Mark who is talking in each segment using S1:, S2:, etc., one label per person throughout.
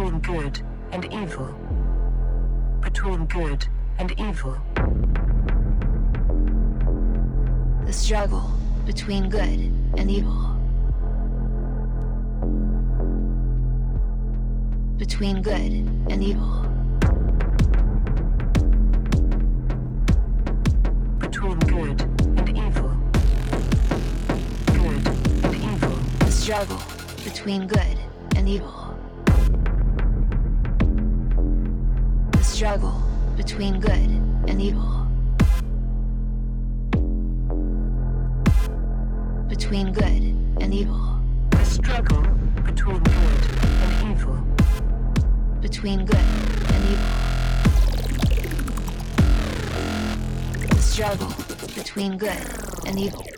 S1: between good and evil. Between good and evil.
S2: The struggle between good and evil. Between good and evil.
S1: Between good and evil. Good and evil.
S2: The struggle between good and evil. Struggle between good and evil. Between good and evil.
S1: The struggle between good and evil.
S2: Between good and evil. The struggle between good and evil.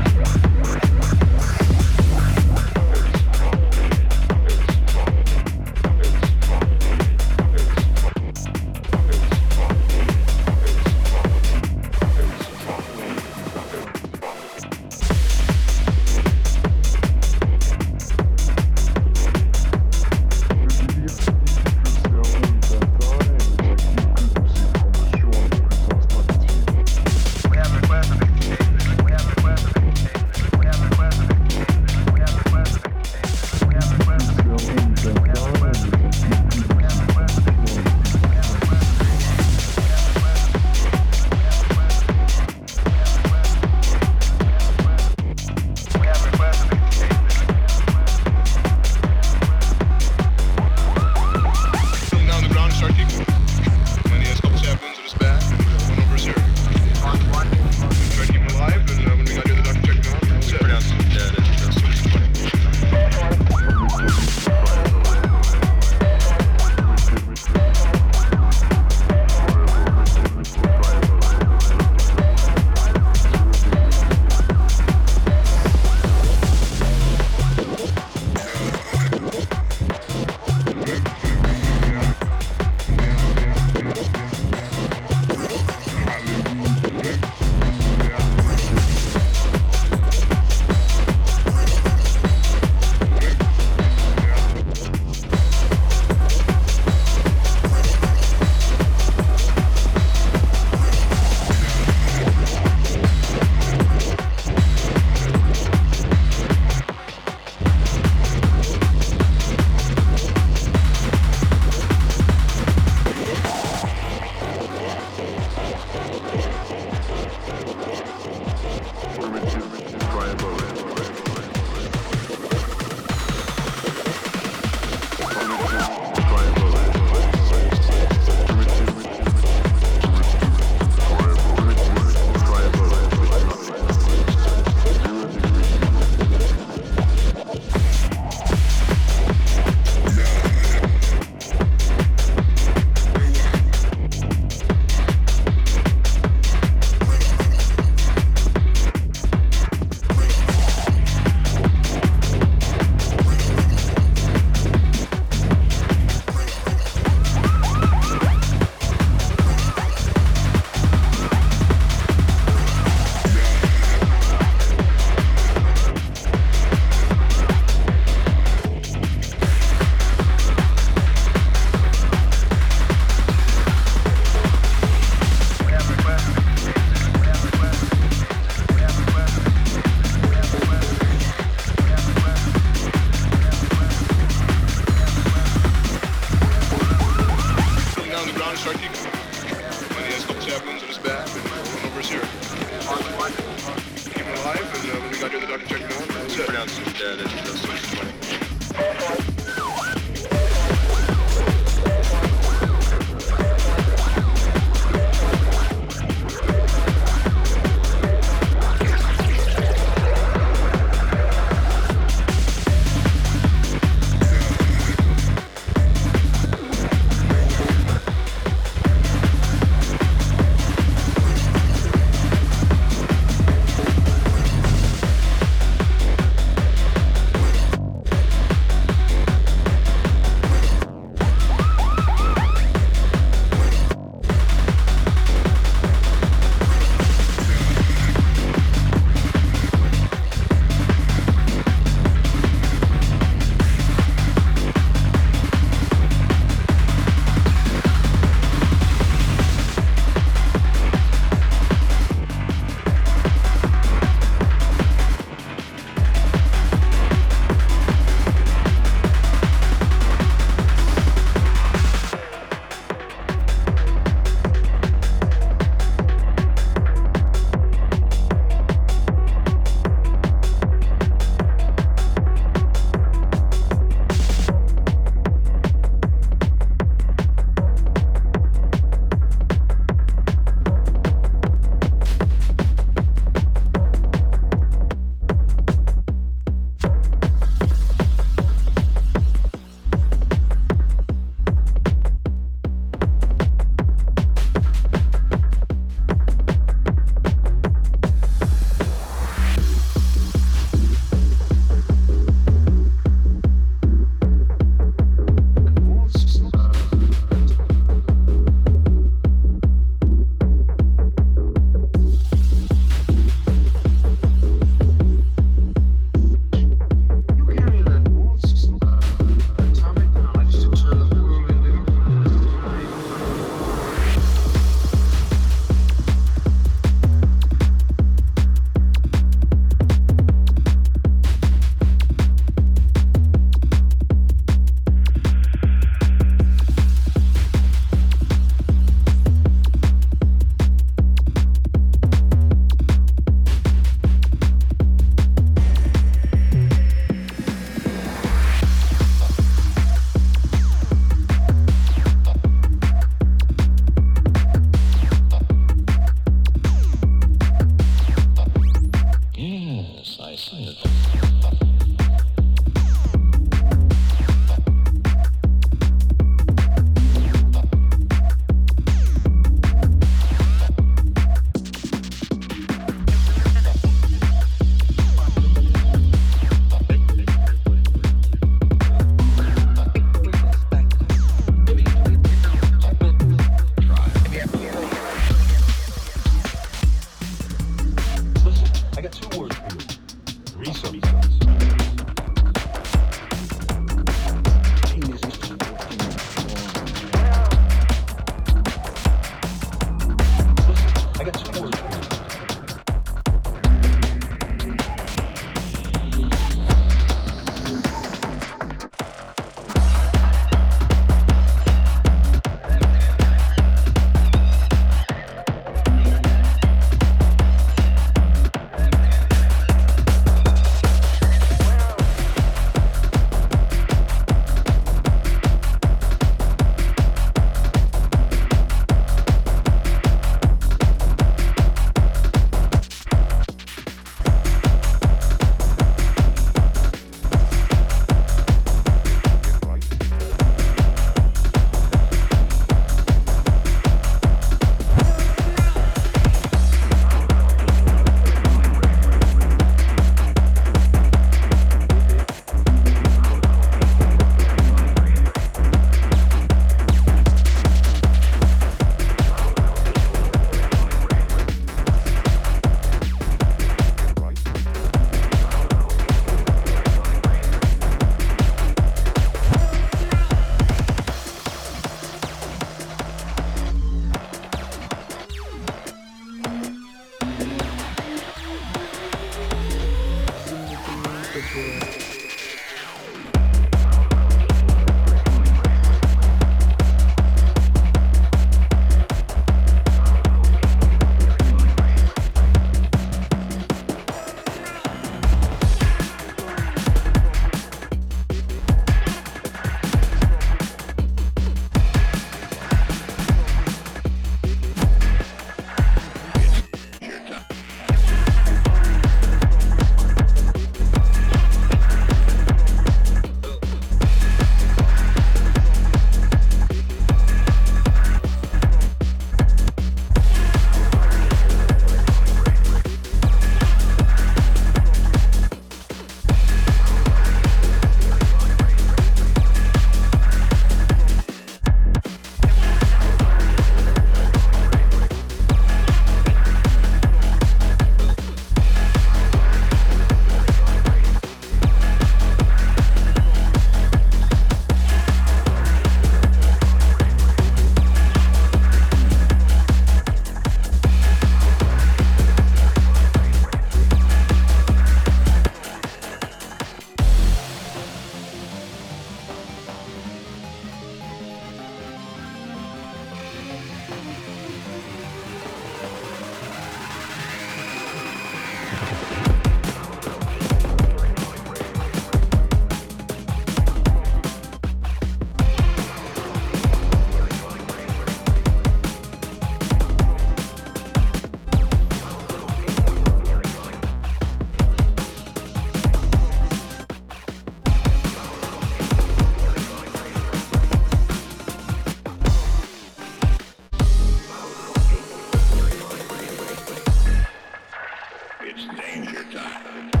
S3: Danger time.